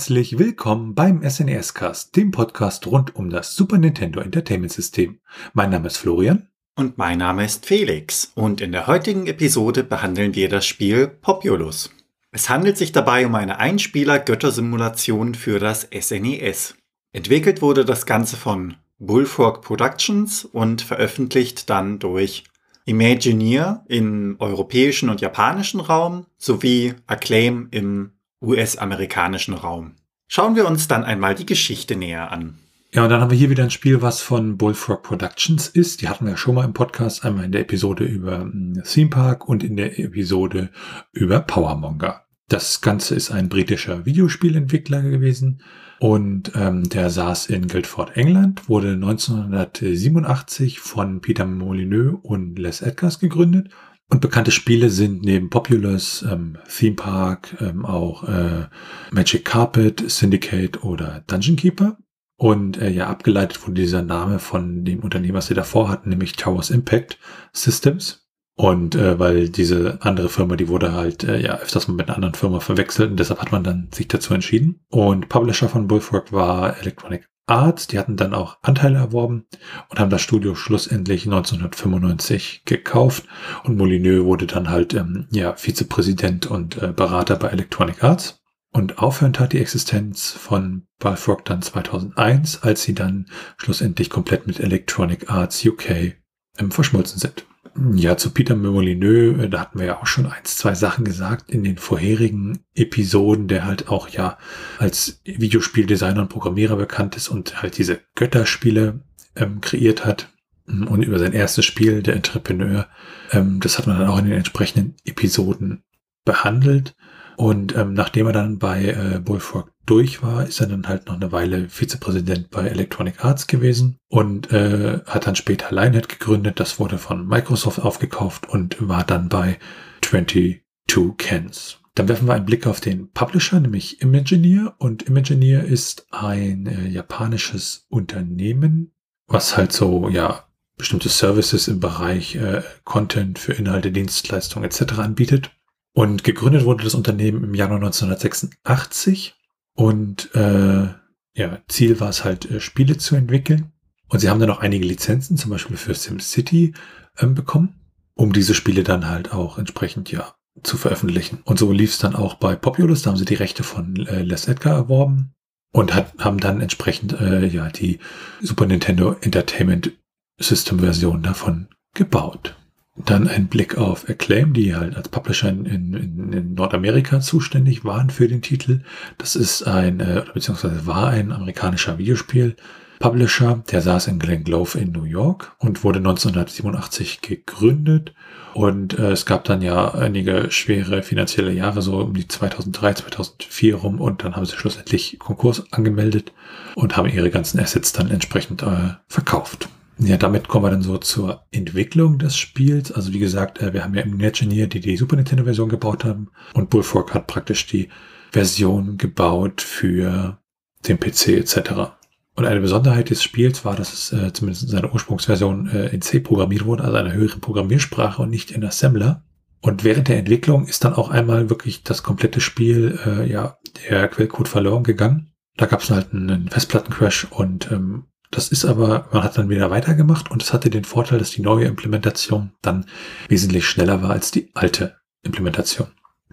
Herzlich willkommen beim SNES Cast, dem Podcast rund um das Super Nintendo Entertainment System. Mein Name ist Florian. Und mein Name ist Felix. Und in der heutigen Episode behandeln wir das Spiel Populus. Es handelt sich dabei um eine Einspieler-Göttersimulation für das SNES. Entwickelt wurde das Ganze von Bullfrog Productions und veröffentlicht dann durch Imagineer im europäischen und japanischen Raum sowie Acclaim im US-amerikanischen Raum. Schauen wir uns dann einmal die Geschichte näher an. Ja, und dann haben wir hier wieder ein Spiel, was von Bullfrog Productions ist. Die hatten wir ja schon mal im Podcast, einmal in der Episode über hm, Theme Park und in der Episode über Powermonger. Das Ganze ist ein britischer Videospielentwickler gewesen und ähm, der saß in Guildford, England, wurde 1987 von Peter Molyneux und Les Edgars gegründet und bekannte Spiele sind neben Populous, ähm, Theme Park, ähm, auch äh, Magic Carpet, Syndicate oder Dungeon Keeper. Und äh, ja, abgeleitet wurde dieser Name von dem Unternehmen, was sie davor hatten, nämlich Towers Impact Systems. Und äh, weil diese andere Firma, die wurde halt äh, ja öfters mal mit einer anderen Firma verwechselt und deshalb hat man dann sich dazu entschieden. Und Publisher von Bullfrog war Electronic Arts, die hatten dann auch Anteile erworben und haben das Studio schlussendlich 1995 gekauft und Molyneux wurde dann halt ähm, ja Vizepräsident und äh, Berater bei Electronic Arts und aufhörend hat die Existenz von Balfrog dann 2001, als sie dann schlussendlich komplett mit Electronic Arts UK ähm, verschmolzen sind. Ja, zu Peter Molyneux, äh, da hatten wir ja auch schon eins, zwei Sachen gesagt in den vorherigen Episoden, der halt auch ja als Videospieldesigner und Programmierer bekannt ist und halt diese Götterspiele ähm, kreiert hat. Und über sein erstes Spiel, der Entrepreneur, ähm, das hat man dann auch in den entsprechenden Episoden behandelt. Und ähm, nachdem er dann bei äh, Bullfrog durch war, ist er dann halt noch eine Weile Vizepräsident bei Electronic Arts gewesen und äh, hat dann später Lionhead gegründet. Das wurde von Microsoft aufgekauft und war dann bei 22 Cans. Dann werfen wir einen Blick auf den Publisher, nämlich Imagineer. Und Imagineer ist ein äh, japanisches Unternehmen, was halt so, ja, bestimmte Services im Bereich äh, Content für Inhalte, Dienstleistungen etc. anbietet. Und gegründet wurde das Unternehmen im Januar 1986 und äh, ja, Ziel war es halt, äh, Spiele zu entwickeln. Und sie haben dann noch einige Lizenzen, zum Beispiel für SimCity, ähm, bekommen, um diese Spiele dann halt auch entsprechend ja zu veröffentlichen. Und so lief es dann auch bei Populous, da haben sie die Rechte von äh, Les Edgar erworben und hat, haben dann entsprechend äh, ja die Super Nintendo Entertainment System Version davon gebaut. Dann ein Blick auf Acclaim, die halt als Publisher in, in, in Nordamerika zuständig waren für den Titel. Das ist ein, äh, beziehungsweise war ein amerikanischer Videospiel. Publisher, der saß in Glen Glove in New York und wurde 1987 gegründet. Und äh, es gab dann ja einige schwere finanzielle Jahre, so um die 2003, 2004 rum. Und dann haben sie schlussendlich Konkurs angemeldet und haben ihre ganzen Assets dann entsprechend äh, verkauft. Ja, damit kommen wir dann so zur Entwicklung des Spiels. Also wie gesagt, äh, wir haben ja im Engineer, die die Super Nintendo Version gebaut haben und Bullfrog hat praktisch die Version gebaut für den PC etc. Und eine Besonderheit des Spiels war, dass es äh, zumindest in seiner Ursprungsversion äh, in C programmiert wurde, also einer höheren Programmiersprache und nicht in Assembler. Und während der Entwicklung ist dann auch einmal wirklich das komplette Spiel, äh, ja, der Quellcode verloren gegangen. Da gab es halt einen Festplattencrash und ähm, das ist aber, man hat dann wieder weitergemacht und es hatte den Vorteil, dass die neue Implementation dann wesentlich schneller war als die alte Implementation.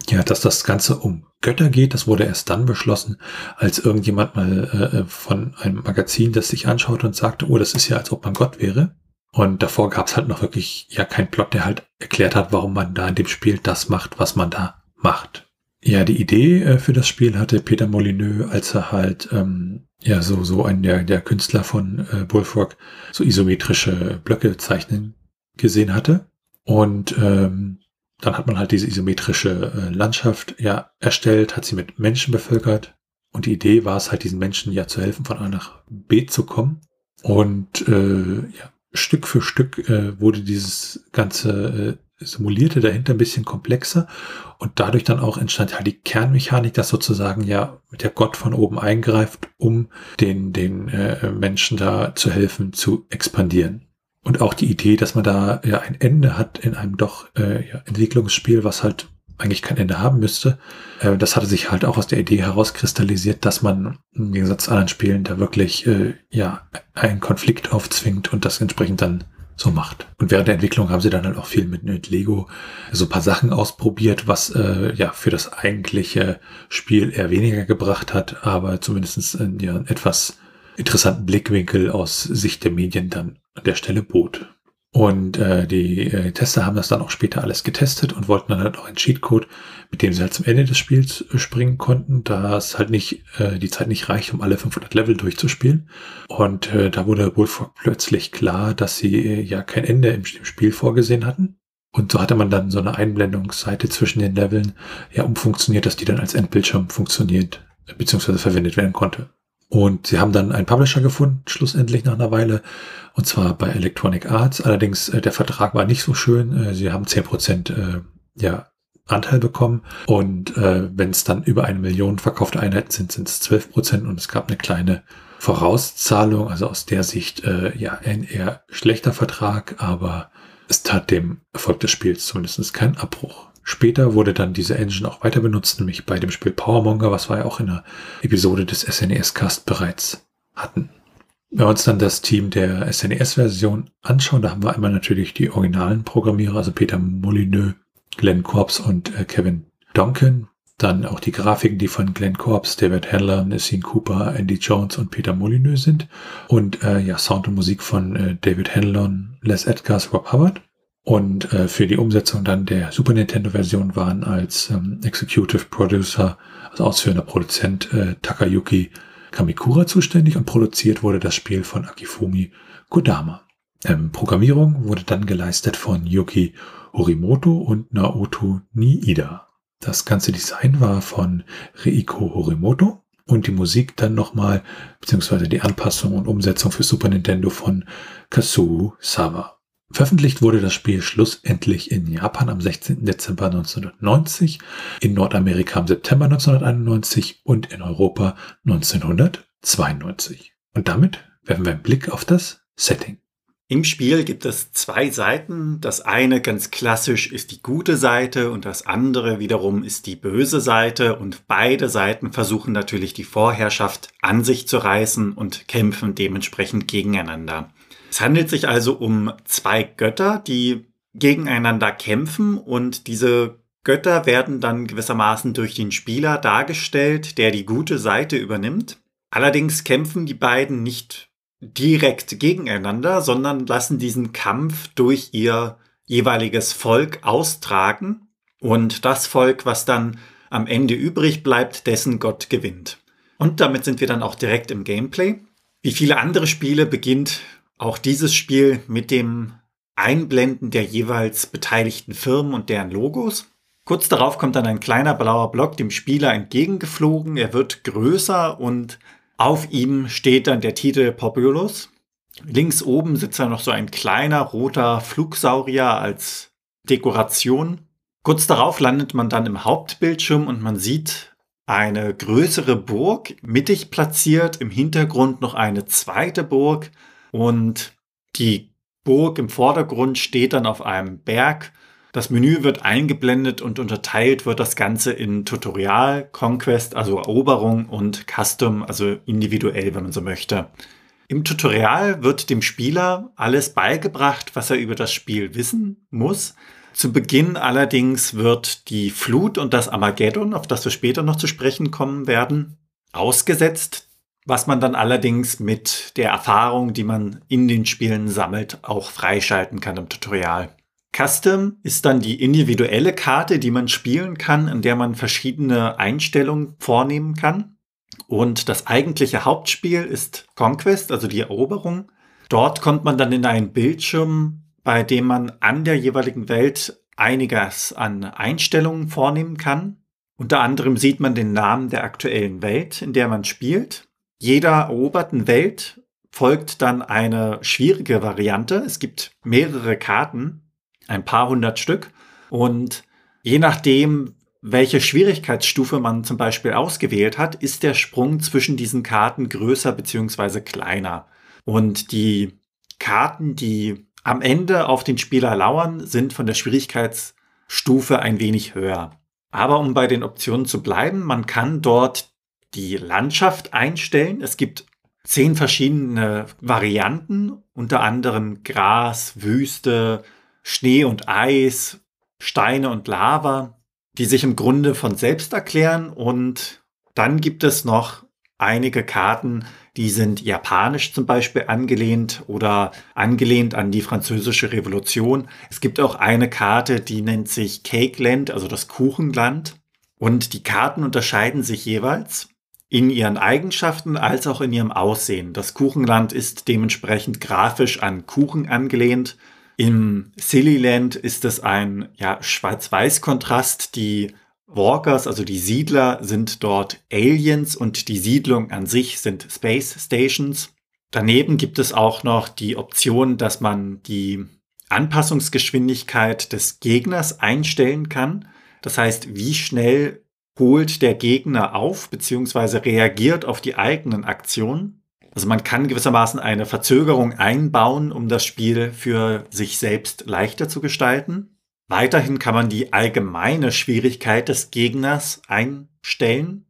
Ja, dass das Ganze um Götter geht, das wurde erst dann beschlossen, als irgendjemand mal äh, von einem Magazin das sich anschaut und sagte, oh, das ist ja, als ob man Gott wäre. Und davor gab es halt noch wirklich ja keinen Plot, der halt erklärt hat, warum man da in dem Spiel das macht, was man da macht. Ja, die Idee äh, für das Spiel hatte Peter Molyneux, als er halt ähm, ja so so ein der, der Künstler von äh, Bullfrog so isometrische Blöcke zeichnen gesehen hatte. Und ähm, dann hat man halt diese isometrische äh, Landschaft ja erstellt, hat sie mit Menschen bevölkert. Und die Idee war es halt diesen Menschen ja zu helfen von A nach B zu kommen. Und äh, ja Stück für Stück äh, wurde dieses ganze äh, simulierte dahinter ein bisschen komplexer und dadurch dann auch entstand halt die Kernmechanik, dass sozusagen ja der Gott von oben eingreift, um den, den äh, Menschen da zu helfen, zu expandieren. Und auch die Idee, dass man da ja ein Ende hat in einem doch äh, ja, Entwicklungsspiel, was halt eigentlich kein Ende haben müsste. Äh, das hatte sich halt auch aus der Idee herauskristallisiert, dass man im Gegensatz zu anderen Spielen da wirklich äh, ja einen Konflikt aufzwingt und das entsprechend dann so macht. Und während der Entwicklung haben sie dann halt auch viel mit, mit Lego so ein paar Sachen ausprobiert, was äh, ja für das eigentliche Spiel eher weniger gebracht hat, aber zumindestens ja, einen etwas interessanten Blickwinkel aus Sicht der Medien dann an der Stelle bot. Und äh, die äh, Tester haben das dann auch später alles getestet und wollten dann halt auch einen Cheatcode, mit dem sie halt zum Ende des Spiels äh, springen konnten, da es halt nicht äh, die Zeit nicht reicht, um alle 500 Level durchzuspielen. Und äh, da wurde Bullfrog plötzlich klar, dass sie äh, ja kein Ende im, im Spiel vorgesehen hatten. Und so hatte man dann so eine Einblendungsseite zwischen den Leveln ja umfunktioniert, dass die dann als Endbildschirm funktioniert, beziehungsweise verwendet werden konnte. Und sie haben dann einen Publisher gefunden, schlussendlich nach einer Weile, und zwar bei Electronic Arts. Allerdings, äh, der Vertrag war nicht so schön. Äh, sie haben zehn Prozent äh, ja, Anteil bekommen. Und äh, wenn es dann über eine Million verkaufte Einheiten sind, sind es zwölf Prozent. Und es gab eine kleine Vorauszahlung. Also aus der Sicht äh, ja ein eher schlechter Vertrag, aber es tat dem Erfolg des Spiels zumindest keinen Abbruch. Später wurde dann diese Engine auch weiter benutzt, nämlich bei dem Spiel Powermonger, was wir ja auch in der Episode des SNES-Cast bereits hatten. Wenn wir uns dann das Team der SNES-Version anschauen, da haben wir einmal natürlich die originalen Programmierer, also Peter Molyneux, Glenn Korps und äh, Kevin Donkin. Dann auch die Grafiken, die von Glenn Korps, David Handler, Nassine Cooper, Andy Jones und Peter Molyneux sind. Und äh, ja, Sound und Musik von äh, David Hanlon, Les Edgars, Rob Hubbard. Und äh, für die Umsetzung dann der Super Nintendo-Version waren als ähm, Executive Producer, also ausführender Produzent äh, Takayuki Kamikura zuständig und produziert wurde das Spiel von Akifumi Kodama. Ähm, Programmierung wurde dann geleistet von Yuki Horimoto und Naoto Niida. Das ganze Design war von Reiko Horimoto und die Musik dann nochmal, beziehungsweise die Anpassung und Umsetzung für Super Nintendo von Kazuo Sawa. Veröffentlicht wurde das Spiel schlussendlich in Japan am 16. Dezember 1990, in Nordamerika im September 1991 und in Europa 1992. Und damit werfen wir einen Blick auf das Setting. Im Spiel gibt es zwei Seiten. Das eine ganz klassisch ist die gute Seite und das andere wiederum ist die böse Seite. Und beide Seiten versuchen natürlich die Vorherrschaft an sich zu reißen und kämpfen dementsprechend gegeneinander. Es handelt sich also um zwei Götter, die gegeneinander kämpfen und diese Götter werden dann gewissermaßen durch den Spieler dargestellt, der die gute Seite übernimmt. Allerdings kämpfen die beiden nicht direkt gegeneinander, sondern lassen diesen Kampf durch ihr jeweiliges Volk austragen und das Volk, was dann am Ende übrig bleibt, dessen Gott gewinnt. Und damit sind wir dann auch direkt im Gameplay. Wie viele andere Spiele beginnt auch dieses Spiel mit dem Einblenden der jeweils beteiligten Firmen und deren Logos. Kurz darauf kommt dann ein kleiner blauer Block dem Spieler entgegengeflogen. Er wird größer und auf ihm steht dann der Titel Populus. Links oben sitzt dann noch so ein kleiner roter Flugsaurier als Dekoration. Kurz darauf landet man dann im Hauptbildschirm und man sieht eine größere Burg, mittig platziert, im Hintergrund noch eine zweite Burg und die Burg im Vordergrund steht dann auf einem Berg. Das Menü wird eingeblendet und unterteilt wird das Ganze in Tutorial, Conquest, also Eroberung und Custom, also individuell, wenn man so möchte. Im Tutorial wird dem Spieler alles beigebracht, was er über das Spiel wissen muss. Zu Beginn allerdings wird die Flut und das Armageddon, auf das wir später noch zu sprechen kommen werden, ausgesetzt was man dann allerdings mit der Erfahrung, die man in den Spielen sammelt, auch freischalten kann im Tutorial. Custom ist dann die individuelle Karte, die man spielen kann, in der man verschiedene Einstellungen vornehmen kann. Und das eigentliche Hauptspiel ist Conquest, also die Eroberung. Dort kommt man dann in einen Bildschirm, bei dem man an der jeweiligen Welt einiges an Einstellungen vornehmen kann. Unter anderem sieht man den Namen der aktuellen Welt, in der man spielt. Jeder eroberten Welt folgt dann eine schwierige Variante. Es gibt mehrere Karten, ein paar hundert Stück. Und je nachdem, welche Schwierigkeitsstufe man zum Beispiel ausgewählt hat, ist der Sprung zwischen diesen Karten größer bzw. kleiner. Und die Karten, die am Ende auf den Spieler lauern, sind von der Schwierigkeitsstufe ein wenig höher. Aber um bei den Optionen zu bleiben, man kann dort die Landschaft einstellen. Es gibt zehn verschiedene Varianten, unter anderem Gras, Wüste, Schnee und Eis, Steine und Lava, die sich im Grunde von selbst erklären. Und dann gibt es noch einige Karten, die sind japanisch zum Beispiel angelehnt oder angelehnt an die französische Revolution. Es gibt auch eine Karte, die nennt sich Cake Land, also das Kuchenland. Und die Karten unterscheiden sich jeweils in ihren Eigenschaften als auch in ihrem Aussehen. Das Kuchenland ist dementsprechend grafisch an Kuchen angelehnt. Im Silly Land ist es ein ja, Schwarz-Weiß-Kontrast. Die Walkers, also die Siedler, sind dort Aliens und die Siedlung an sich sind Space Stations. Daneben gibt es auch noch die Option, dass man die Anpassungsgeschwindigkeit des Gegners einstellen kann. Das heißt, wie schnell holt der Gegner auf bzw. reagiert auf die eigenen Aktionen. Also man kann gewissermaßen eine Verzögerung einbauen, um das Spiel für sich selbst leichter zu gestalten. Weiterhin kann man die allgemeine Schwierigkeit des Gegners einstellen,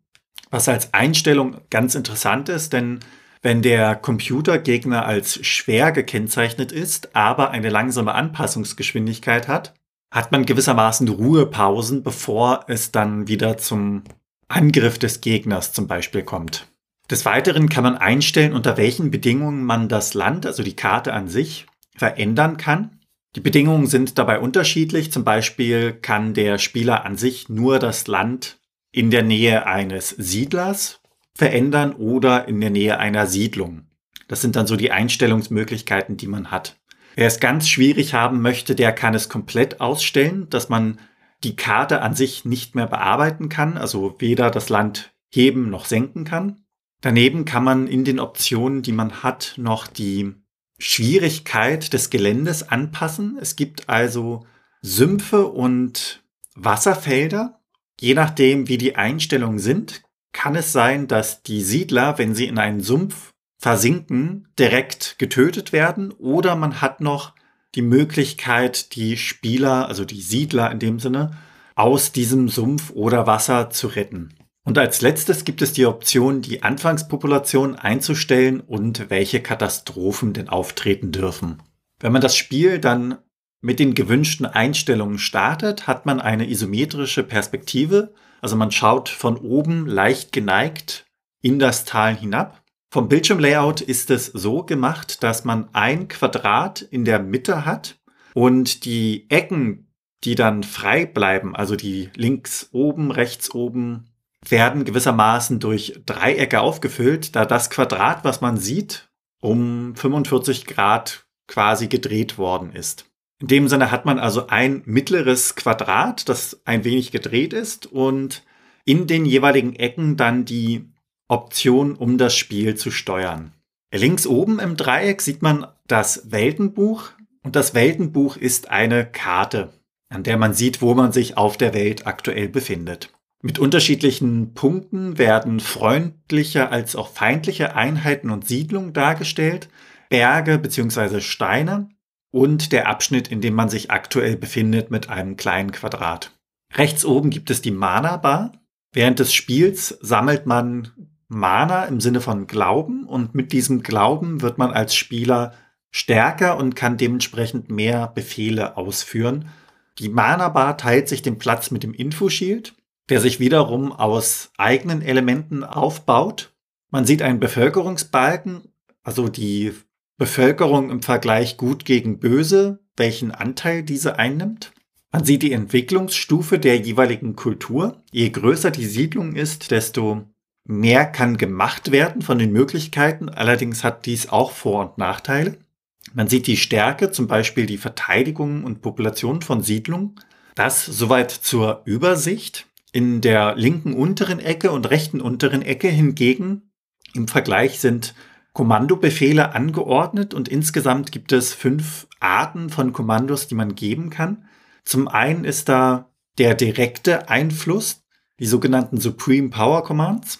was als Einstellung ganz interessant ist, denn wenn der Computergegner als schwer gekennzeichnet ist, aber eine langsame Anpassungsgeschwindigkeit hat, hat man gewissermaßen Ruhepausen, bevor es dann wieder zum Angriff des Gegners zum Beispiel kommt. Des Weiteren kann man einstellen, unter welchen Bedingungen man das Land, also die Karte an sich, verändern kann. Die Bedingungen sind dabei unterschiedlich. Zum Beispiel kann der Spieler an sich nur das Land in der Nähe eines Siedlers verändern oder in der Nähe einer Siedlung. Das sind dann so die Einstellungsmöglichkeiten, die man hat. Wer es ganz schwierig haben möchte, der kann es komplett ausstellen, dass man die Karte an sich nicht mehr bearbeiten kann, also weder das Land heben noch senken kann. Daneben kann man in den Optionen, die man hat, noch die Schwierigkeit des Geländes anpassen. Es gibt also Sümpfe und Wasserfelder. Je nachdem, wie die Einstellungen sind, kann es sein, dass die Siedler, wenn sie in einen Sumpf versinken, direkt getötet werden oder man hat noch die Möglichkeit, die Spieler, also die Siedler in dem Sinne, aus diesem Sumpf oder Wasser zu retten. Und als letztes gibt es die Option, die Anfangspopulation einzustellen und welche Katastrophen denn auftreten dürfen. Wenn man das Spiel dann mit den gewünschten Einstellungen startet, hat man eine isometrische Perspektive. Also man schaut von oben leicht geneigt in das Tal hinab. Vom Bildschirmlayout ist es so gemacht, dass man ein Quadrat in der Mitte hat und die Ecken, die dann frei bleiben, also die links oben, rechts oben, werden gewissermaßen durch Dreiecke aufgefüllt, da das Quadrat, was man sieht, um 45 Grad quasi gedreht worden ist. In dem Sinne hat man also ein mittleres Quadrat, das ein wenig gedreht ist und in den jeweiligen Ecken dann die Option, um das Spiel zu steuern. Links oben im Dreieck sieht man das Weltenbuch und das Weltenbuch ist eine Karte, an der man sieht, wo man sich auf der Welt aktuell befindet. Mit unterschiedlichen Punkten werden freundliche als auch feindliche Einheiten und Siedlungen dargestellt, Berge bzw. Steine und der Abschnitt, in dem man sich aktuell befindet mit einem kleinen Quadrat. Rechts oben gibt es die Mana Bar. Während des Spiels sammelt man Mana im Sinne von Glauben und mit diesem Glauben wird man als Spieler stärker und kann dementsprechend mehr Befehle ausführen. Die Mana Bar teilt sich den Platz mit dem Infoshield der sich wiederum aus eigenen Elementen aufbaut. Man sieht einen Bevölkerungsbalken, also die Bevölkerung im Vergleich gut gegen böse, welchen Anteil diese einnimmt. Man sieht die Entwicklungsstufe der jeweiligen Kultur. Je größer die Siedlung ist, desto mehr kann gemacht werden von den Möglichkeiten. Allerdings hat dies auch Vor- und Nachteile. Man sieht die Stärke, zum Beispiel die Verteidigung und Population von Siedlungen. Das soweit zur Übersicht. In der linken unteren Ecke und rechten unteren Ecke hingegen im Vergleich sind Kommandobefehle angeordnet und insgesamt gibt es fünf Arten von Kommandos, die man geben kann. Zum einen ist da der direkte Einfluss, die sogenannten Supreme Power Commands.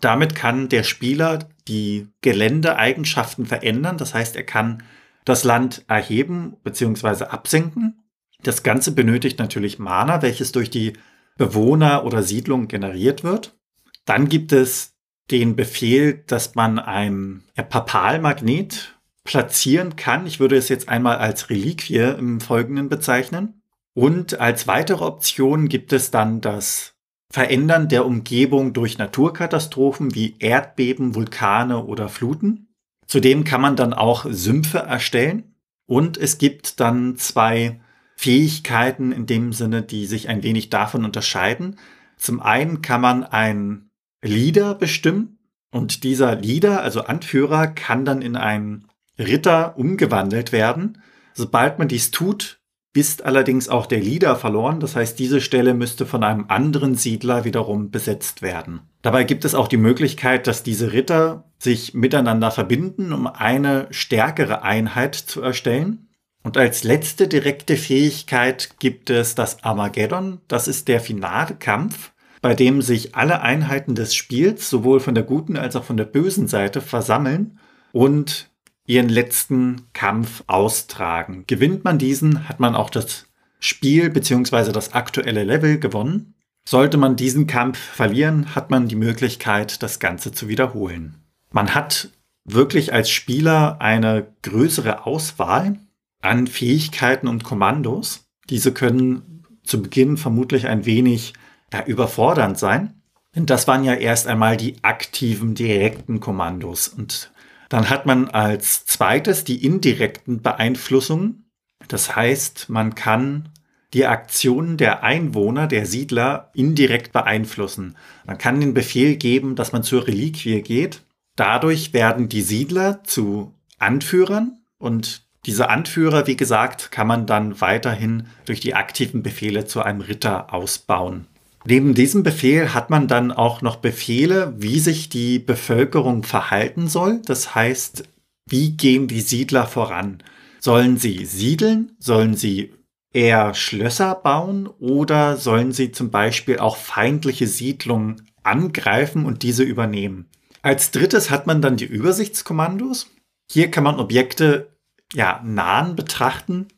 Damit kann der Spieler die Geländeeigenschaften verändern. Das heißt, er kann das Land erheben bzw. absenken. Das Ganze benötigt natürlich Mana, welches durch die Bewohner oder Siedlung generiert wird. Dann gibt es den Befehl, dass man ein Papalmagnet platzieren kann. Ich würde es jetzt einmal als Reliquie im Folgenden bezeichnen. Und als weitere Option gibt es dann das Verändern der Umgebung durch Naturkatastrophen wie Erdbeben, Vulkane oder Fluten. Zudem kann man dann auch Sümpfe erstellen. Und es gibt dann zwei Fähigkeiten in dem Sinne, die sich ein wenig davon unterscheiden. Zum einen kann man ein Leader bestimmen und dieser Leader, also Anführer, kann dann in einen Ritter umgewandelt werden. Sobald man dies tut, ist allerdings auch der Leader verloren. Das heißt, diese Stelle müsste von einem anderen Siedler wiederum besetzt werden. Dabei gibt es auch die Möglichkeit, dass diese Ritter sich miteinander verbinden, um eine stärkere Einheit zu erstellen. Und als letzte direkte Fähigkeit gibt es das Armageddon. Das ist der finale Kampf, bei dem sich alle Einheiten des Spiels sowohl von der guten als auch von der bösen Seite versammeln und ihren letzten Kampf austragen. Gewinnt man diesen, hat man auch das Spiel bzw. das aktuelle Level gewonnen. Sollte man diesen Kampf verlieren, hat man die Möglichkeit, das Ganze zu wiederholen. Man hat wirklich als Spieler eine größere Auswahl an Fähigkeiten und Kommandos. Diese können zu Beginn vermutlich ein wenig ja, überfordernd sein. Denn das waren ja erst einmal die aktiven, direkten Kommandos. Und dann hat man als zweites die indirekten Beeinflussungen. Das heißt, man kann die Aktionen der Einwohner, der Siedler indirekt beeinflussen. Man kann den Befehl geben, dass man zur Reliquie geht. Dadurch werden die Siedler zu Anführern und diese Anführer, wie gesagt, kann man dann weiterhin durch die aktiven Befehle zu einem Ritter ausbauen. Neben diesem Befehl hat man dann auch noch Befehle, wie sich die Bevölkerung verhalten soll. Das heißt, wie gehen die Siedler voran? Sollen sie siedeln? Sollen sie eher Schlösser bauen? Oder sollen sie zum Beispiel auch feindliche Siedlungen angreifen und diese übernehmen? Als drittes hat man dann die Übersichtskommandos. Hier kann man Objekte ja, nahen betrachten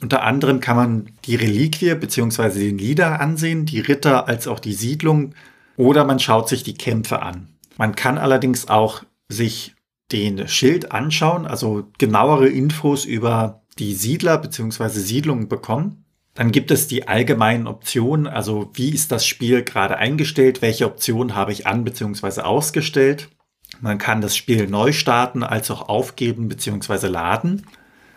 unter anderem kann man die Reliquie bzw. den Lieder ansehen, die Ritter als auch die Siedlung oder man schaut sich die Kämpfe an. Man kann allerdings auch sich den Schild anschauen, also genauere Infos über die Siedler bzw. Siedlungen bekommen. Dann gibt es die allgemeinen Optionen, also wie ist das Spiel gerade eingestellt, welche Optionen habe ich an bzw. ausgestellt. Man kann das Spiel neu starten als auch aufgeben bzw. laden.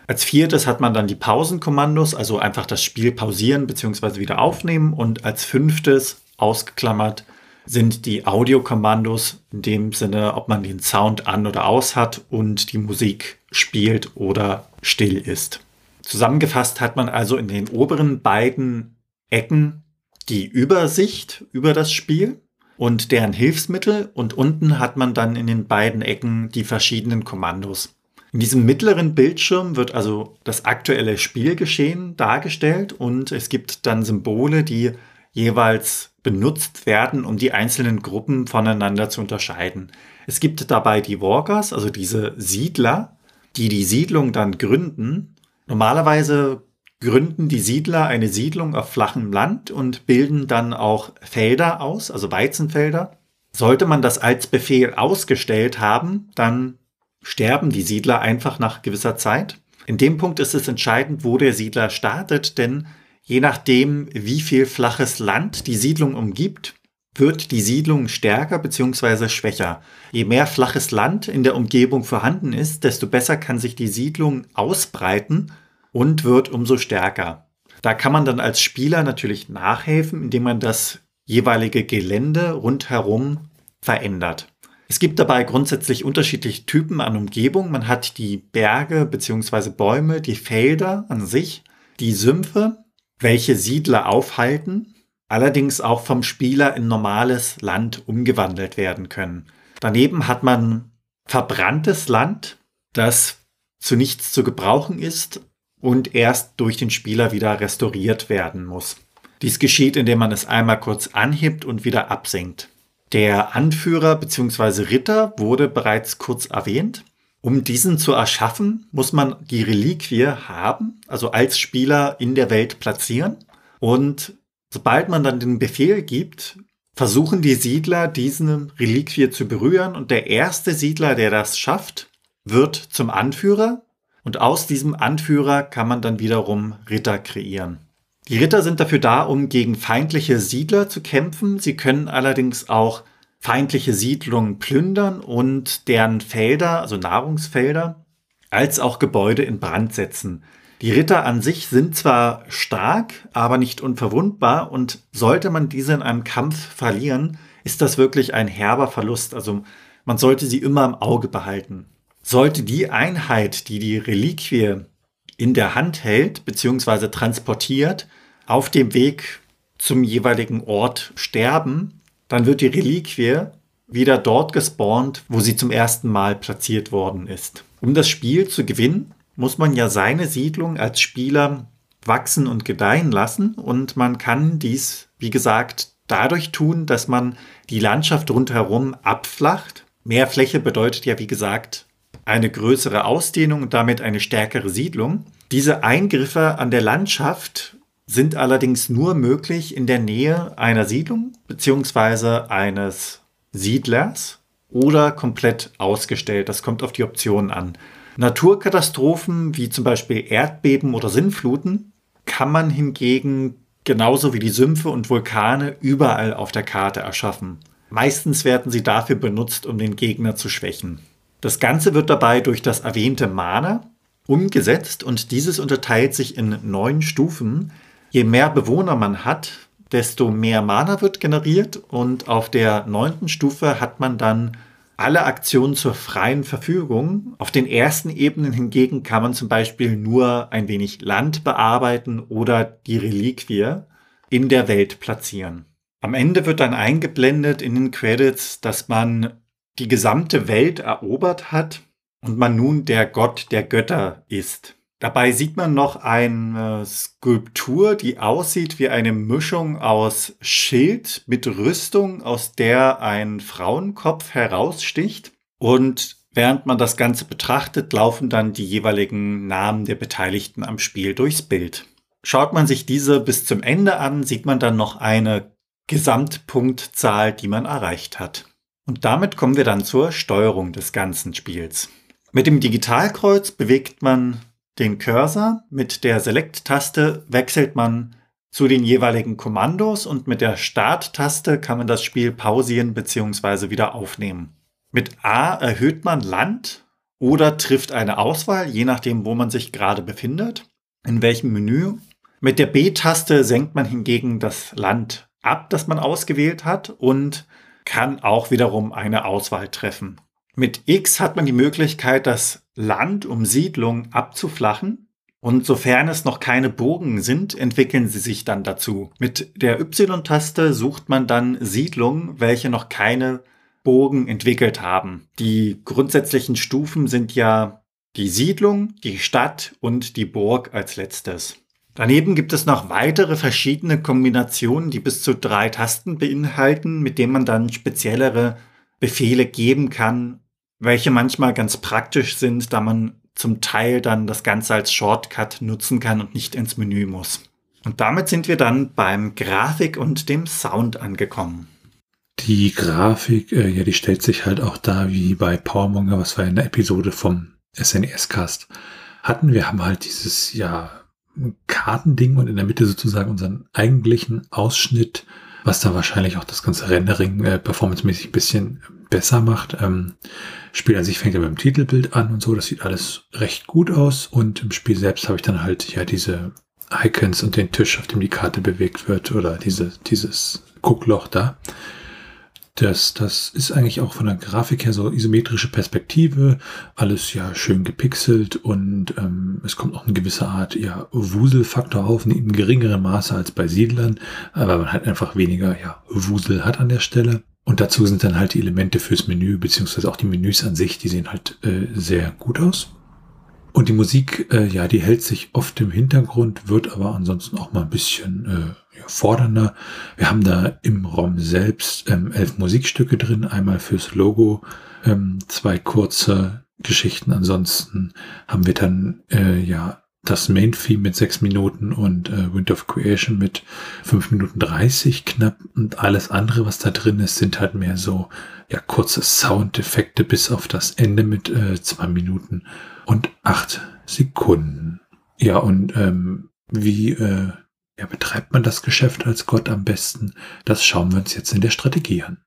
Als viertes hat man dann die Pausenkommandos, also einfach das Spiel pausieren bzw. wieder aufnehmen. Und als fünftes, ausgeklammert, sind die Audiokommandos in dem Sinne, ob man den Sound an oder aus hat und die Musik spielt oder still ist. Zusammengefasst hat man also in den oberen beiden Ecken die Übersicht über das Spiel und deren Hilfsmittel und unten hat man dann in den beiden Ecken die verschiedenen Kommandos. In diesem mittleren Bildschirm wird also das aktuelle Spielgeschehen dargestellt und es gibt dann Symbole, die jeweils benutzt werden, um die einzelnen Gruppen voneinander zu unterscheiden. Es gibt dabei die Walkers, also diese Siedler, die die Siedlung dann gründen. Normalerweise gründen die Siedler eine Siedlung auf flachem Land und bilden dann auch Felder aus, also Weizenfelder. Sollte man das als Befehl ausgestellt haben, dann sterben die Siedler einfach nach gewisser Zeit. In dem Punkt ist es entscheidend, wo der Siedler startet, denn je nachdem, wie viel flaches Land die Siedlung umgibt, wird die Siedlung stärker bzw. schwächer. Je mehr flaches Land in der Umgebung vorhanden ist, desto besser kann sich die Siedlung ausbreiten und wird umso stärker. Da kann man dann als Spieler natürlich nachhelfen, indem man das jeweilige Gelände rundherum verändert. Es gibt dabei grundsätzlich unterschiedliche Typen an Umgebung. Man hat die Berge bzw. Bäume, die Felder an sich, die Sümpfe, welche Siedler aufhalten, allerdings auch vom Spieler in normales Land umgewandelt werden können. Daneben hat man verbranntes Land, das zu nichts zu gebrauchen ist und erst durch den Spieler wieder restauriert werden muss. Dies geschieht, indem man es einmal kurz anhebt und wieder absenkt. Der Anführer bzw. Ritter wurde bereits kurz erwähnt. Um diesen zu erschaffen, muss man die Reliquie haben, also als Spieler in der Welt platzieren. Und Sobald man dann den Befehl gibt, versuchen die Siedler, diesen Reliquie zu berühren und der erste Siedler, der das schafft, wird zum Anführer und aus diesem Anführer kann man dann wiederum Ritter kreieren. Die Ritter sind dafür da, um gegen feindliche Siedler zu kämpfen. Sie können allerdings auch feindliche Siedlungen plündern und deren Felder, also Nahrungsfelder, als auch Gebäude in Brand setzen. Die Ritter an sich sind zwar stark, aber nicht unverwundbar und sollte man diese in einem Kampf verlieren, ist das wirklich ein herber Verlust. Also man sollte sie immer im Auge behalten. Sollte die Einheit, die die Reliquie in der Hand hält bzw. transportiert, auf dem Weg zum jeweiligen Ort sterben, dann wird die Reliquie wieder dort gespawnt, wo sie zum ersten Mal platziert worden ist. Um das Spiel zu gewinnen, muss man ja seine Siedlung als Spieler wachsen und gedeihen lassen und man kann dies, wie gesagt, dadurch tun, dass man die Landschaft rundherum abflacht. Mehr Fläche bedeutet ja, wie gesagt, eine größere Ausdehnung und damit eine stärkere Siedlung. Diese Eingriffe an der Landschaft sind allerdings nur möglich in der Nähe einer Siedlung bzw. eines Siedlers oder komplett ausgestellt. Das kommt auf die Optionen an. Naturkatastrophen wie zum Beispiel Erdbeben oder Sinnfluten kann man hingegen genauso wie die Sümpfe und Vulkane überall auf der Karte erschaffen. Meistens werden sie dafür benutzt, um den Gegner zu schwächen. Das Ganze wird dabei durch das erwähnte Mana umgesetzt und dieses unterteilt sich in neun Stufen. Je mehr Bewohner man hat, desto mehr Mana wird generiert und auf der neunten Stufe hat man dann alle Aktionen zur freien Verfügung. Auf den ersten Ebenen hingegen kann man zum Beispiel nur ein wenig Land bearbeiten oder die Reliquie in der Welt platzieren. Am Ende wird dann eingeblendet in den Credits, dass man die gesamte Welt erobert hat und man nun der Gott der Götter ist. Dabei sieht man noch eine Skulptur, die aussieht wie eine Mischung aus Schild mit Rüstung, aus der ein Frauenkopf heraussticht. Und während man das Ganze betrachtet, laufen dann die jeweiligen Namen der Beteiligten am Spiel durchs Bild. Schaut man sich diese bis zum Ende an, sieht man dann noch eine Gesamtpunktzahl, die man erreicht hat. Und damit kommen wir dann zur Steuerung des ganzen Spiels. Mit dem Digitalkreuz bewegt man den Cursor. Mit der Select-Taste wechselt man zu den jeweiligen Kommandos und mit der Start-Taste kann man das Spiel pausieren bzw. wieder aufnehmen. Mit A erhöht man Land oder trifft eine Auswahl, je nachdem, wo man sich gerade befindet, in welchem Menü. Mit der B-Taste senkt man hingegen das Land ab, das man ausgewählt hat und kann auch wiederum eine Auswahl treffen. Mit X hat man die Möglichkeit, das Land um Siedlung abzuflachen. Und sofern es noch keine Bogen sind, entwickeln sie sich dann dazu. Mit der Y-Taste sucht man dann Siedlungen, welche noch keine Bogen entwickelt haben. Die grundsätzlichen Stufen sind ja die Siedlung, die Stadt und die Burg als letztes. Daneben gibt es noch weitere verschiedene Kombinationen, die bis zu drei Tasten beinhalten, mit denen man dann speziellere Befehle geben kann, welche manchmal ganz praktisch sind, da man zum Teil dann das Ganze als Shortcut nutzen kann und nicht ins Menü muss. Und damit sind wir dann beim Grafik und dem Sound angekommen. Die Grafik, äh, ja, die stellt sich halt auch da wie bei Powermonger, was wir in der Episode vom SNES-Cast hatten. Wir haben halt dieses, ja, Kartending und in der Mitte sozusagen unseren eigentlichen Ausschnitt, was da wahrscheinlich auch das ganze Rendering äh, performancemäßig ein bisschen besser macht. Ähm, Spiel an sich fängt ja mit dem Titelbild an und so. Das sieht alles recht gut aus. Und im Spiel selbst habe ich dann halt ja diese Icons und den Tisch, auf dem die Karte bewegt wird oder diese, dieses Guckloch da. Das, das ist eigentlich auch von der Grafik her so isometrische Perspektive, alles ja schön gepixelt und ähm, es kommt auch eine gewisse Art ja, Wuselfaktor auf, in geringerem Maße als bei Siedlern, aber man halt einfach weniger ja, Wusel hat an der Stelle. Und dazu sind dann halt die Elemente fürs Menü, beziehungsweise auch die Menüs an sich, die sehen halt äh, sehr gut aus. Und die Musik, äh, ja, die hält sich oft im Hintergrund, wird aber ansonsten auch mal ein bisschen äh, fordernder. Wir haben da im ROM selbst ähm, elf Musikstücke drin, einmal fürs Logo, ähm, zwei kurze Geschichten. Ansonsten haben wir dann äh, ja das Main Theme mit sechs Minuten und äh, Wind of Creation mit fünf Minuten dreißig knapp und alles andere, was da drin ist, sind halt mehr so ja kurze Soundeffekte bis auf das Ende mit äh, zwei Minuten und acht Sekunden. Ja und ähm, wie äh, ja, betreibt man das Geschäft als Gott am besten? Das schauen wir uns jetzt in der Strategie an.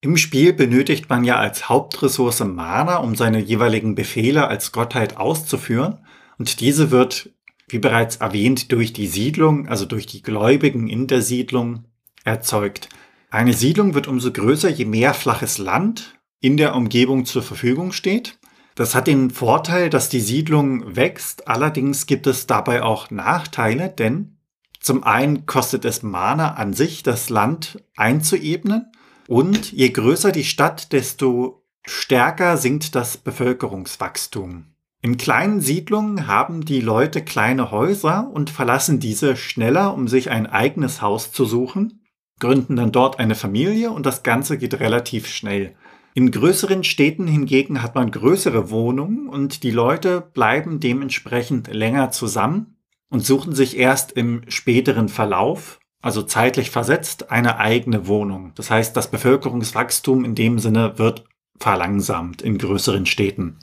Im Spiel benötigt man ja als Hauptressource Mana, um seine jeweiligen Befehle als Gottheit auszuführen. Und diese wird, wie bereits erwähnt, durch die Siedlung, also durch die Gläubigen in der Siedlung erzeugt. Eine Siedlung wird umso größer, je mehr flaches Land in der Umgebung zur Verfügung steht. Das hat den Vorteil, dass die Siedlung wächst. Allerdings gibt es dabei auch Nachteile, denn zum einen kostet es Mana an sich, das Land einzuebnen. Und je größer die Stadt, desto stärker sinkt das Bevölkerungswachstum. In kleinen Siedlungen haben die Leute kleine Häuser und verlassen diese schneller, um sich ein eigenes Haus zu suchen, gründen dann dort eine Familie und das Ganze geht relativ schnell. In größeren Städten hingegen hat man größere Wohnungen und die Leute bleiben dementsprechend länger zusammen und suchen sich erst im späteren Verlauf, also zeitlich versetzt, eine eigene Wohnung. Das heißt, das Bevölkerungswachstum in dem Sinne wird verlangsamt in größeren Städten.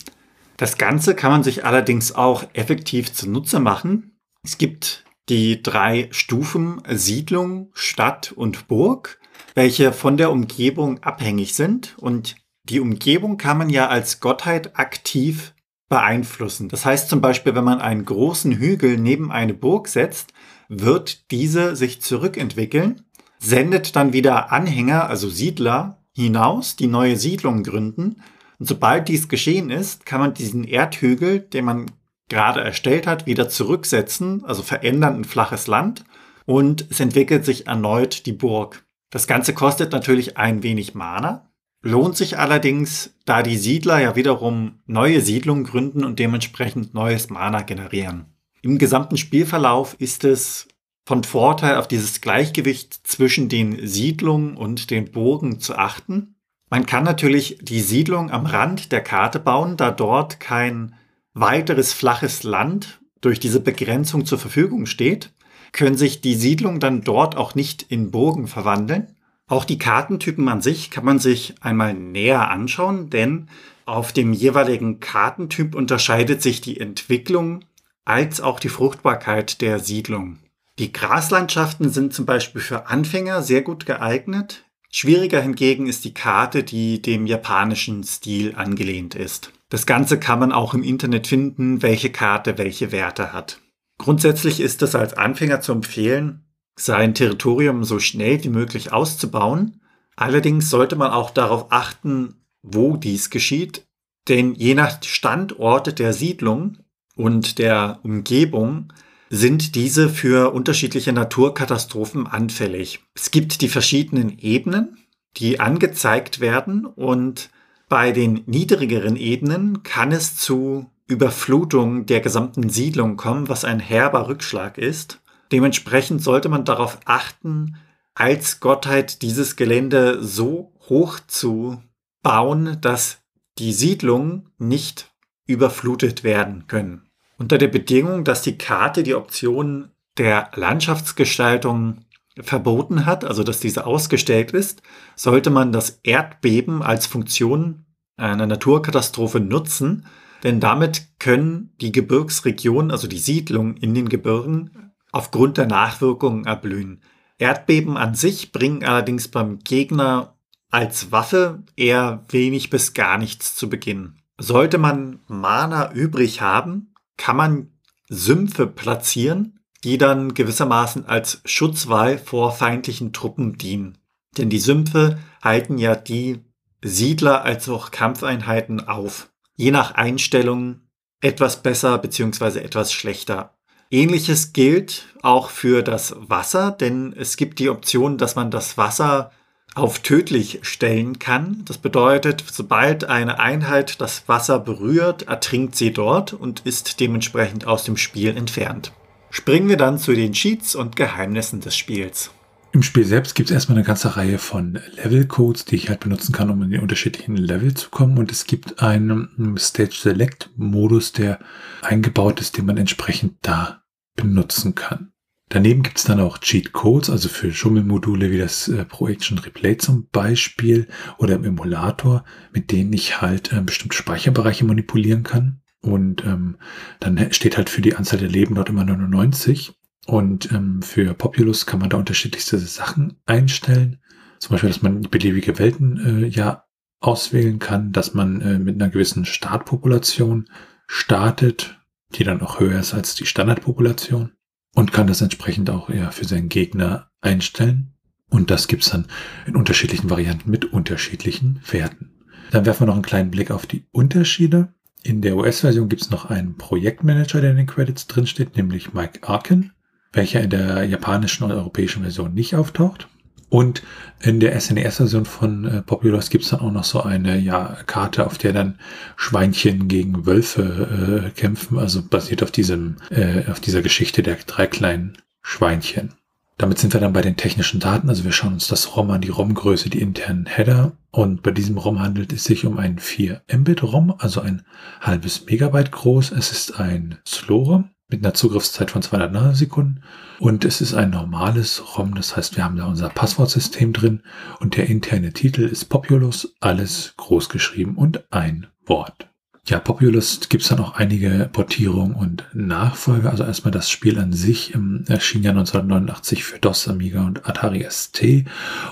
Das Ganze kann man sich allerdings auch effektiv zunutze machen. Es gibt die drei Stufen Siedlung, Stadt und Burg, welche von der Umgebung abhängig sind. Und die Umgebung kann man ja als Gottheit aktiv beeinflussen. Das heißt zum Beispiel, wenn man einen großen Hügel neben eine Burg setzt, wird diese sich zurückentwickeln, sendet dann wieder Anhänger, also Siedler, hinaus, die neue Siedlungen gründen und sobald dies geschehen ist, kann man diesen Erdhügel, den man gerade erstellt hat, wieder zurücksetzen, also verändern ein flaches Land und es entwickelt sich erneut die Burg. Das Ganze kostet natürlich ein wenig Mana, lohnt sich allerdings, da die Siedler ja wiederum neue Siedlungen gründen und dementsprechend neues Mana generieren. Im gesamten Spielverlauf ist es von Vorteil, auf dieses Gleichgewicht zwischen den Siedlungen und den Burgen zu achten. Man kann natürlich die Siedlung am Rand der Karte bauen, da dort kein weiteres flaches Land durch diese Begrenzung zur Verfügung steht, können sich die Siedlungen dann dort auch nicht in Burgen verwandeln. Auch die Kartentypen an sich kann man sich einmal näher anschauen, denn auf dem jeweiligen Kartentyp unterscheidet sich die Entwicklung als auch die Fruchtbarkeit der Siedlung. Die Graslandschaften sind zum Beispiel für Anfänger sehr gut geeignet. Schwieriger hingegen ist die Karte, die dem japanischen Stil angelehnt ist. Das Ganze kann man auch im Internet finden, welche Karte welche Werte hat. Grundsätzlich ist es als Anfänger zu empfehlen, sein Territorium so schnell wie möglich auszubauen. Allerdings sollte man auch darauf achten, wo dies geschieht, denn je nach Standort der Siedlung und der Umgebung sind diese für unterschiedliche Naturkatastrophen anfällig. Es gibt die verschiedenen Ebenen, die angezeigt werden und bei den niedrigeren Ebenen kann es zu Überflutung der gesamten Siedlung kommen, was ein herber Rückschlag ist. Dementsprechend sollte man darauf achten, als Gottheit dieses Gelände so hoch zu bauen, dass die Siedlungen nicht überflutet werden können. Unter der Bedingung, dass die Karte die Option der Landschaftsgestaltung verboten hat, also dass diese ausgestellt ist, sollte man das Erdbeben als Funktion einer Naturkatastrophe nutzen, denn damit können die Gebirgsregionen, also die Siedlungen in den Gebirgen, aufgrund der Nachwirkungen erblühen. Erdbeben an sich bringen allerdings beim Gegner als Waffe eher wenig bis gar nichts zu Beginn. Sollte man Mana übrig haben, kann man Sümpfe platzieren, die dann gewissermaßen als Schutzwall vor feindlichen Truppen dienen. Denn die Sümpfe halten ja die Siedler als auch Kampfeinheiten auf. Je nach Einstellung etwas besser bzw. etwas schlechter. Ähnliches gilt auch für das Wasser, denn es gibt die Option, dass man das Wasser auf tödlich stellen kann. Das bedeutet, sobald eine Einheit das Wasser berührt, ertrinkt sie dort und ist dementsprechend aus dem Spiel entfernt. Springen wir dann zu den Cheats und Geheimnissen des Spiels. Im Spiel selbst gibt es erstmal eine ganze Reihe von Level-Codes, die ich halt benutzen kann, um in die unterschiedlichen Level zu kommen. Und es gibt einen Stage Select-Modus, der eingebaut ist, den man entsprechend da benutzen kann. Daneben gibt es dann auch Cheat Codes, also für Schummelmodule wie das äh, Replay zum Beispiel oder im Emulator, mit denen ich halt äh, bestimmte Speicherbereiche manipulieren kann. Und ähm, dann steht halt für die Anzahl der Leben dort immer 99. Und ähm, für Populus kann man da unterschiedlichste Sachen einstellen. Zum Beispiel, dass man beliebige Welten äh, ja auswählen kann, dass man äh, mit einer gewissen Startpopulation startet, die dann auch höher ist als die Standardpopulation und kann das entsprechend auch ja, für seinen Gegner einstellen. Und das gibt's dann in unterschiedlichen Varianten mit unterschiedlichen Werten. Dann werfen wir noch einen kleinen Blick auf die Unterschiede. In der US-Version gibt's noch einen Projektmanager, der in den Credits drinsteht, nämlich Mike Arkin welcher in der japanischen und europäischen Version nicht auftaucht. Und in der SNES-Version von äh, Populous gibt es dann auch noch so eine ja, Karte, auf der dann Schweinchen gegen Wölfe äh, kämpfen, also basiert auf diesem, äh, auf dieser Geschichte der drei kleinen Schweinchen. Damit sind wir dann bei den technischen Daten. Also wir schauen uns das ROM an, die ROM-Größe, die internen Header. Und bei diesem ROM handelt es sich um ein 4 Mbit ROM, also ein halbes Megabyte groß. Es ist ein Slow-ROM mit einer Zugriffszeit von 200 Nanosekunden. Und es ist ein normales ROM, das heißt, wir haben da unser Passwortsystem drin und der interne Titel ist Populous, alles groß geschrieben und ein Wort. Ja, Populous gibt es dann auch einige Portierungen und Nachfolger. Also erstmal das Spiel an sich ähm, erschien ja 1989 für DOS, Amiga und Atari ST.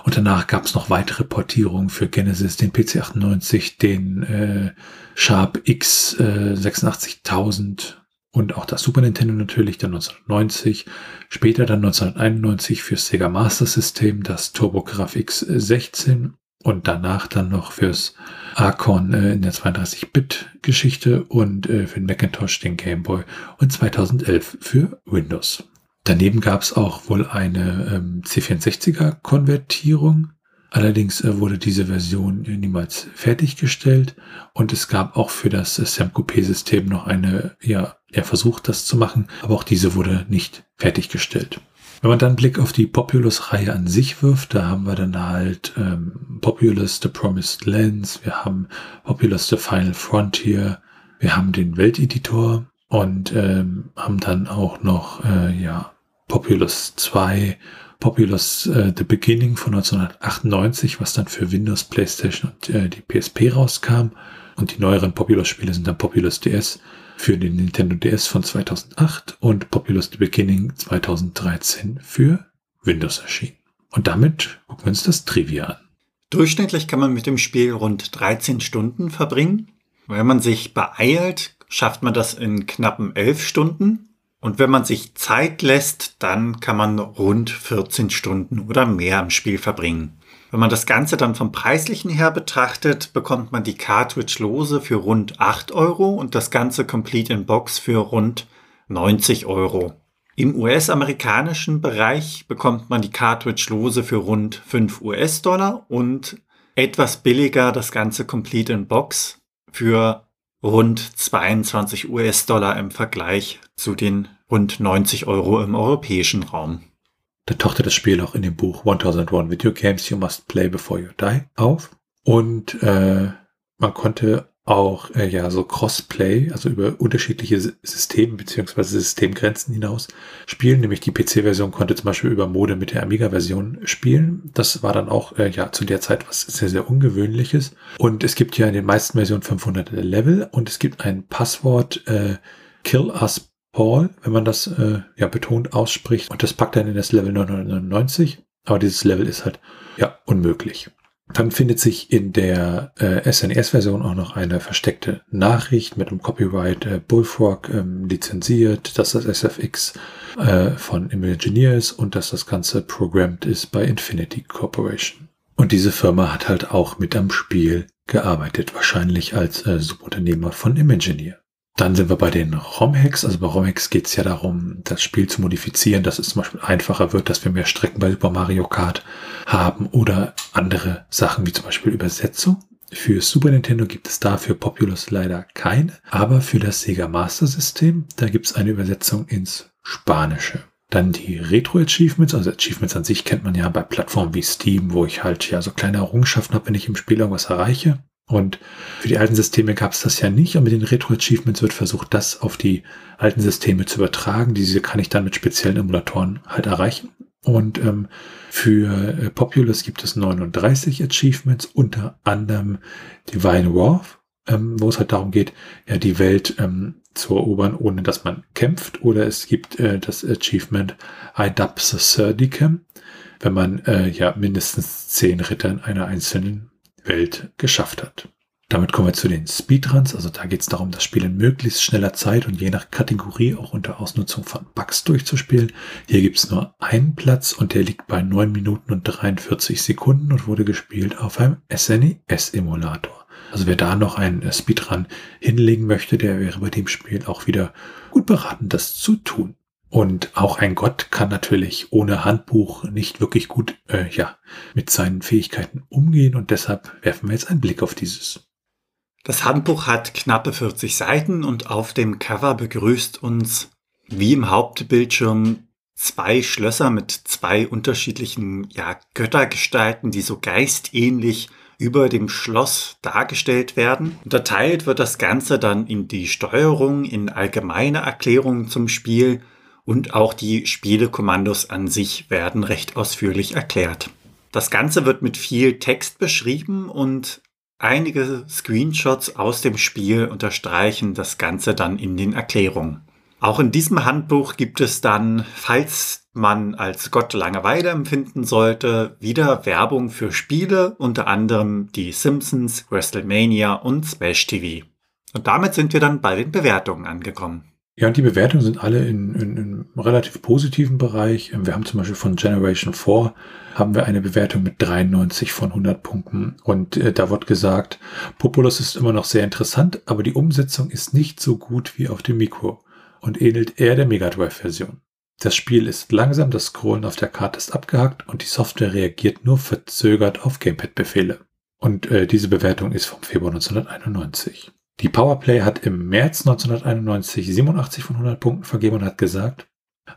Und danach gab es noch weitere Portierungen für Genesis, den PC98, den äh, Sharp X äh, 86000 und auch das Super Nintendo natürlich dann 1990, später dann 1991 fürs Sega Master System das TurboGrafx 16 und danach dann noch fürs Archon äh, in der 32-Bit-Geschichte und äh, für den Macintosh, den Game Boy und 2011 für Windows. Daneben gab es auch wohl eine ähm, C64er-Konvertierung Allerdings äh, wurde diese Version äh, niemals fertiggestellt. Und es gab auch für das SamCoupé-System noch eine, ja, er versucht das zu machen, aber auch diese wurde nicht fertiggestellt. Wenn man dann Blick auf die Populous-Reihe an sich wirft, da haben wir dann halt ähm, Populous The Promised Lands, wir haben Populous The Final Frontier, wir haben den Welteditor. Und ähm, haben dann auch noch äh, ja Populous 2 Populous äh, The Beginning von 1998, was dann für Windows, PlayStation und äh, die PSP rauskam. Und die neueren Populous-Spiele sind dann Populous DS für den Nintendo DS von 2008 und Populous The Beginning 2013 für Windows erschienen. Und damit gucken wir uns das Trivia an. Durchschnittlich kann man mit dem Spiel rund 13 Stunden verbringen. Wenn man sich beeilt, schafft man das in knappen 11 Stunden. Und wenn man sich Zeit lässt, dann kann man rund 14 Stunden oder mehr im Spiel verbringen. Wenn man das Ganze dann vom preislichen her betrachtet, bekommt man die Cartridge lose für rund 8 Euro und das Ganze Complete in Box für rund 90 Euro. Im US-amerikanischen Bereich bekommt man die Cartridge lose für rund 5 US-Dollar und etwas billiger das Ganze Complete in Box für rund 22 US-Dollar im Vergleich zu den rund 90 Euro im europäischen Raum. Da tauchte das Spiel auch in dem Buch 1001 Video Games You Must Play Before You Die auf. Und äh, man konnte auch äh, ja so Crossplay, also über unterschiedliche Systeme beziehungsweise Systemgrenzen hinaus spielen. Nämlich die PC-Version konnte zum Beispiel über Mode mit der Amiga-Version spielen. Das war dann auch äh, ja zu der Zeit was sehr, sehr ungewöhnliches. Und es gibt ja in den meisten Versionen 500 Level und es gibt ein Passwort äh, Kill Us Paul, wenn man das äh, ja betont ausspricht. Und das packt dann in das Level 999. Aber dieses Level ist halt ja unmöglich. Dann findet sich in der äh, SNES-Version auch noch eine versteckte Nachricht mit einem Copyright äh, Bullfrog ähm, lizenziert, dass das SFX äh, von Imagineers und dass das Ganze programmed ist bei Infinity Corporation. Und diese Firma hat halt auch mit am Spiel gearbeitet, wahrscheinlich als äh, Subunternehmer von Imagineer. Dann sind wir bei den ROM-Hacks. Also bei ROM-Hacks geht es ja darum, das Spiel zu modifizieren, dass es zum Beispiel einfacher wird, dass wir mehr Strecken bei Super Mario Kart haben oder andere Sachen wie zum Beispiel Übersetzung. Für Super Nintendo gibt es dafür Populous leider keine, aber für das Sega Master System, da gibt es eine Übersetzung ins Spanische. Dann die Retro-Achievements, also Achievements an sich kennt man ja bei Plattformen wie Steam, wo ich halt ja so kleine Errungenschaften habe, wenn ich im Spiel irgendwas erreiche. Und für die alten Systeme gab es das ja nicht. Und mit den Retro-Achievements wird versucht, das auf die alten Systeme zu übertragen. Diese kann ich dann mit speziellen Emulatoren halt erreichen. Und ähm, für äh, Populous gibt es 39 Achievements, unter anderem Divine Wrath, ähm, wo es halt darum geht, ja, die Welt ähm, zu erobern, ohne dass man kämpft. Oder es gibt äh, das Achievement Idapse Serdicam, wenn man äh, ja mindestens zehn Ritter in einer einzelnen Welt geschafft hat. Damit kommen wir zu den Speedruns. Also da geht es darum, das Spiel in möglichst schneller Zeit und je nach Kategorie auch unter Ausnutzung von Bugs durchzuspielen. Hier gibt es nur einen Platz und der liegt bei 9 Minuten und 43 Sekunden und wurde gespielt auf einem SNES-Emulator. Also wer da noch einen äh, Speedrun hinlegen möchte, der wäre bei dem Spiel auch wieder gut beraten, das zu tun. Und auch ein Gott kann natürlich ohne Handbuch nicht wirklich gut äh, ja, mit seinen Fähigkeiten umgehen und deshalb werfen wir jetzt einen Blick auf dieses. Das Handbuch hat knappe 40 Seiten und auf dem Cover begrüßt uns wie im Hauptbildschirm zwei Schlösser mit zwei unterschiedlichen ja, Göttergestalten, die so geistähnlich über dem Schloss dargestellt werden. Unterteilt wird das Ganze dann in die Steuerung, in allgemeine Erklärungen zum Spiel und auch die Spielekommandos an sich werden recht ausführlich erklärt. Das Ganze wird mit viel Text beschrieben und einige Screenshots aus dem Spiel unterstreichen das Ganze dann in den Erklärungen. Auch in diesem Handbuch gibt es dann, falls man als Gott Langeweile empfinden sollte, wieder Werbung für Spiele, unter anderem die Simpsons, WrestleMania und Smash TV. Und damit sind wir dann bei den Bewertungen angekommen. Ja, und die Bewertungen sind alle in, in, in relativ positiven Bereich. Wir haben zum Beispiel von Generation 4 haben wir eine Bewertung mit 93 von 100 Punkten. Und äh, da wird gesagt, Populous ist immer noch sehr interessant, aber die Umsetzung ist nicht so gut wie auf dem Mikro und ähnelt eher der Mega Drive-Version. Das Spiel ist langsam, das Scrollen auf der Karte ist abgehackt und die Software reagiert nur verzögert auf Gamepad-Befehle. Und äh, diese Bewertung ist vom Februar 1991. Die Powerplay hat im März 1991 87 von 100 Punkten vergeben und hat gesagt,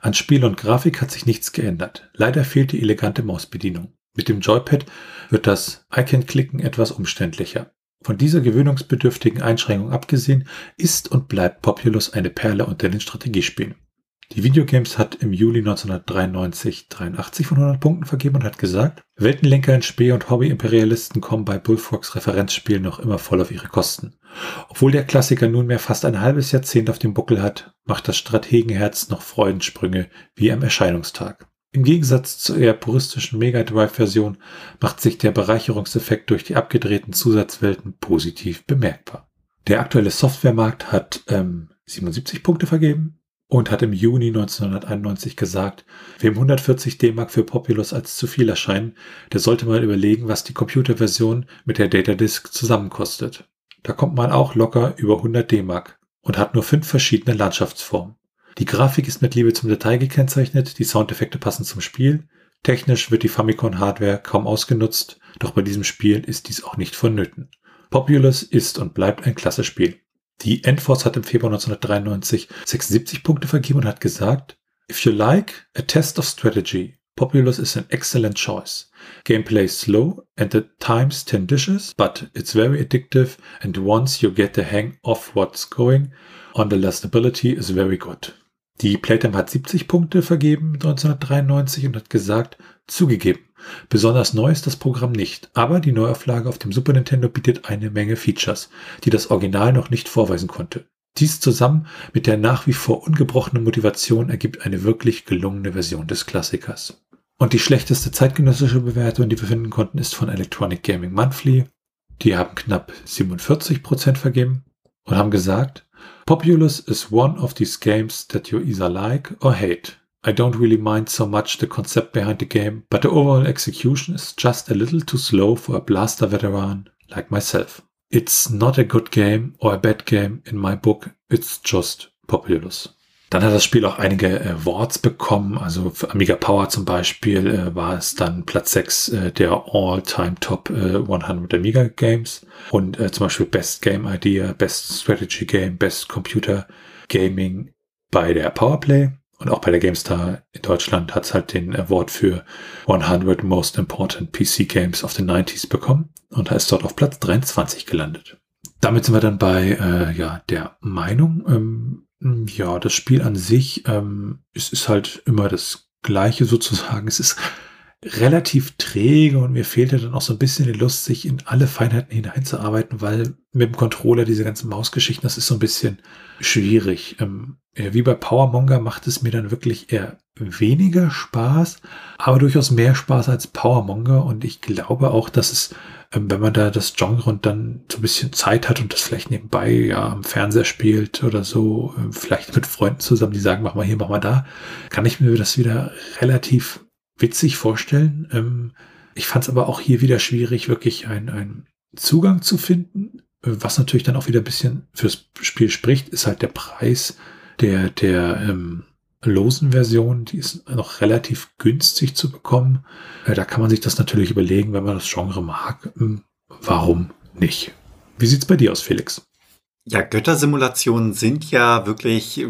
an Spiel und Grafik hat sich nichts geändert. Leider fehlt die elegante Mausbedienung. Mit dem Joypad wird das Icon-Klicken etwas umständlicher. Von dieser gewöhnungsbedürftigen Einschränkung abgesehen ist und bleibt Populous eine Perle unter den Strategiespielen. Die Videogames hat im Juli 1993 83 von 100 Punkten vergeben und hat gesagt, Weltenlenker in Spee und Hobby-Imperialisten kommen bei Bullfrogs Referenzspielen noch immer voll auf ihre Kosten. Obwohl der Klassiker nunmehr fast ein halbes Jahrzehnt auf dem Buckel hat, macht das Strategenherz noch Freudensprünge wie am Erscheinungstag. Im Gegensatz zur eher puristischen Mega Drive-Version macht sich der Bereicherungseffekt durch die abgedrehten Zusatzwelten positiv bemerkbar. Der aktuelle Softwaremarkt hat ähm, 77 Punkte vergeben, und hat im Juni 1991 gesagt, wem 140 D-Mark für Populous als zu viel erscheinen, der sollte mal überlegen, was die Computerversion mit der Datadisk zusammenkostet. Da kommt man auch locker über 100 D-Mark und hat nur fünf verschiedene Landschaftsformen. Die Grafik ist mit Liebe zum Detail gekennzeichnet, die Soundeffekte passen zum Spiel, technisch wird die Famicom-Hardware kaum ausgenutzt, doch bei diesem Spiel ist dies auch nicht vonnöten. Populous ist und bleibt ein klasse Spiel. Die Endforce hat im Februar 1993 76 Punkte vergeben und hat gesagt, If you like a test of strategy, Populous is an excellent choice. Gameplay is slow and at times tenditious, but it's very addictive and once you get the hang of what's going on, the stability is very good. Die Playtime hat 70 Punkte vergeben 1993 und hat gesagt, zugegeben, Besonders neu ist das Programm nicht, aber die Neuauflage auf dem Super Nintendo bietet eine Menge Features, die das Original noch nicht vorweisen konnte. Dies zusammen mit der nach wie vor ungebrochenen Motivation ergibt eine wirklich gelungene Version des Klassikers. Und die schlechteste zeitgenössische Bewertung, die wir finden konnten, ist von Electronic Gaming Monthly. Die haben knapp 47% vergeben und haben gesagt, Populous is one of these games that you either like or hate. I don't really mind so much the concept behind the game, but the overall execution is just a little too slow for a blaster veteran like myself. It's not a good game or a bad game in my book, it's just Populous. Dann hat das Spiel auch einige Awards bekommen, also für Amiga Power zum Beispiel äh, war es dann Platz 6 äh, der All-Time Top äh, 100 Amiga Games und äh, zum Beispiel Best Game Idea, Best Strategy Game, Best Computer Gaming bei der Powerplay Und auch bei der GameStar in Deutschland hat es halt den Award für 100 Most Important PC Games of the 90s bekommen und ist dort auf Platz 23 gelandet. Damit sind wir dann bei äh, ja, der Meinung. Ähm, ja, das Spiel an sich ähm, es ist halt immer das gleiche sozusagen. Es ist relativ träge und mir fehlte dann auch so ein bisschen die Lust, sich in alle Feinheiten hineinzuarbeiten, weil mit dem Controller diese ganzen Mausgeschichten, das ist so ein bisschen schwierig. Ähm, wie bei Powermonger macht es mir dann wirklich eher weniger Spaß, aber durchaus mehr Spaß als Powermonger und ich glaube auch, dass es, ähm, wenn man da das Genre und dann so ein bisschen Zeit hat und das vielleicht nebenbei ja am Fernseher spielt oder so, äh, vielleicht mit Freunden zusammen, die sagen, mach mal hier, mach mal da, kann ich mir das wieder relativ witzig vorstellen. Ähm, ich fand es aber auch hier wieder schwierig, wirklich einen Zugang zu finden. Was natürlich dann auch wieder ein bisschen fürs Spiel spricht, ist halt der Preis der, der ähm, losen Version. Die ist noch relativ günstig zu bekommen. Äh, da kann man sich das natürlich überlegen, wenn man das Genre mag. Ähm, warum nicht? Wie sieht's bei dir aus, Felix? Ja, Göttersimulationen sind ja wirklich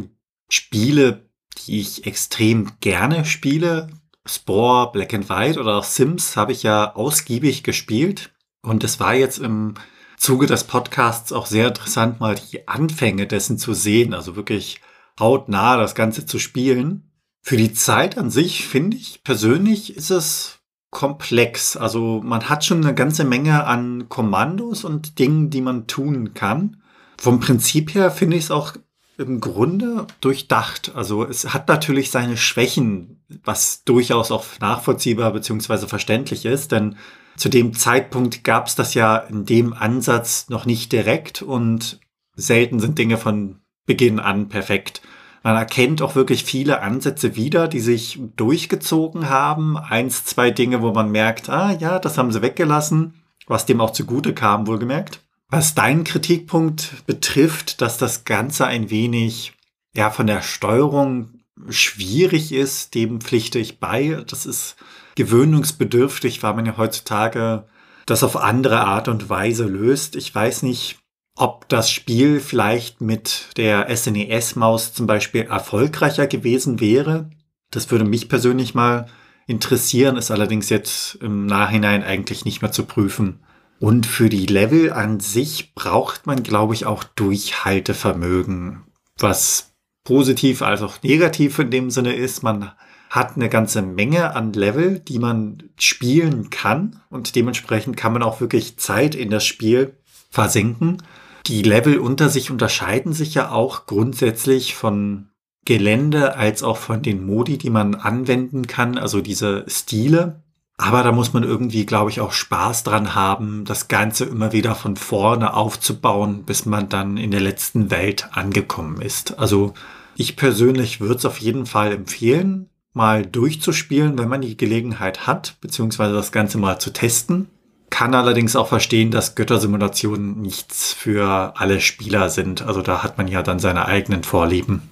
Spiele, die ich extrem gerne spiele. Spore, Black and White oder auch Sims habe ich ja ausgiebig gespielt. Und es war jetzt im Zuge des Podcasts auch sehr interessant, mal die Anfänge dessen zu sehen. Also wirklich hautnah das Ganze zu spielen. Für die Zeit an sich, finde ich persönlich, ist es komplex. Also man hat schon eine ganze Menge an Kommandos und Dingen, die man tun kann. Vom Prinzip her finde ich es auch im Grunde durchdacht. Also es hat natürlich seine Schwächen, was durchaus auch nachvollziehbar bzw. verständlich ist, denn zu dem Zeitpunkt gab es das ja in dem Ansatz noch nicht direkt und selten sind Dinge von Beginn an perfekt. Man erkennt auch wirklich viele Ansätze wieder, die sich durchgezogen haben. Eins, zwei Dinge, wo man merkt, ah ja, das haben sie weggelassen, was dem auch zugute kam, wohlgemerkt. Was deinen Kritikpunkt betrifft, dass das Ganze ein wenig ja von der Steuerung schwierig ist, dem pflichte ich bei. Das ist gewöhnungsbedürftig, weil man ja heutzutage das auf andere Art und Weise löst. Ich weiß nicht, ob das Spiel vielleicht mit der SNES-Maus zum Beispiel erfolgreicher gewesen wäre. Das würde mich persönlich mal interessieren, ist allerdings jetzt im Nachhinein eigentlich nicht mehr zu prüfen. Und für die Level an sich braucht man, glaube ich, auch Durchhaltevermögen, was positiv als auch negativ in dem Sinne ist. Man hat eine ganze Menge an Level, die man spielen kann und dementsprechend kann man auch wirklich Zeit in das Spiel versenken. Die Level unter sich unterscheiden sich ja auch grundsätzlich von Gelände als auch von den Modi, die man anwenden kann, also diese Stile. Aber da muss man irgendwie, glaube ich, auch Spaß dran haben, das Ganze immer wieder von vorne aufzubauen, bis man dann in der letzten Welt angekommen ist. Also ich persönlich würde es auf jeden Fall empfehlen, mal durchzuspielen, wenn man die Gelegenheit hat, beziehungsweise das Ganze mal zu testen. Kann allerdings auch verstehen, dass Göttersimulationen nichts für alle Spieler sind. Also da hat man ja dann seine eigenen Vorlieben.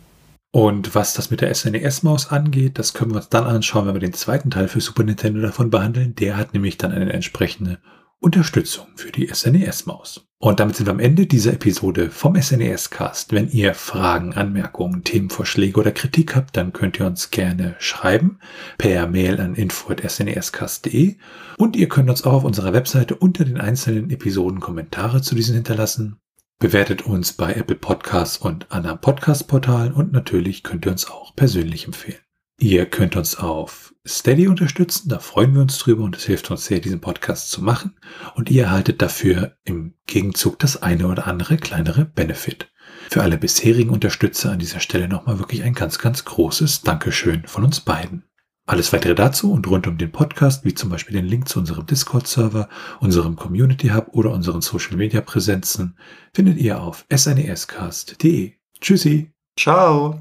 Und was das mit der SNES-Maus angeht, das können wir uns dann anschauen, wenn wir den zweiten Teil für Super Nintendo davon behandeln. Der hat nämlich dann eine entsprechende Unterstützung für die SNES-Maus. Und damit sind wir am Ende dieser Episode vom SNES-Cast. Wenn ihr Fragen, Anmerkungen, Themenvorschläge oder Kritik habt, dann könnt ihr uns gerne schreiben per Mail an info.snescast.de und ihr könnt uns auch auf unserer Webseite unter den einzelnen Episoden Kommentare zu diesen hinterlassen. Bewertet uns bei Apple Podcasts und anderen Podcast-Portalen und natürlich könnt ihr uns auch persönlich empfehlen. Ihr könnt uns auf Steady unterstützen, da freuen wir uns drüber und es hilft uns sehr, diesen Podcast zu machen. Und ihr erhaltet dafür im Gegenzug das eine oder andere kleinere Benefit. Für alle bisherigen Unterstützer an dieser Stelle nochmal wirklich ein ganz, ganz großes Dankeschön von uns beiden. Alles weitere dazu und rund um den Podcast, wie zum Beispiel den Link zu unserem Discord-Server, unserem Community Hub oder unseren Social-Media-Präsenzen, findet ihr auf snescast.de. Tschüssi. Ciao.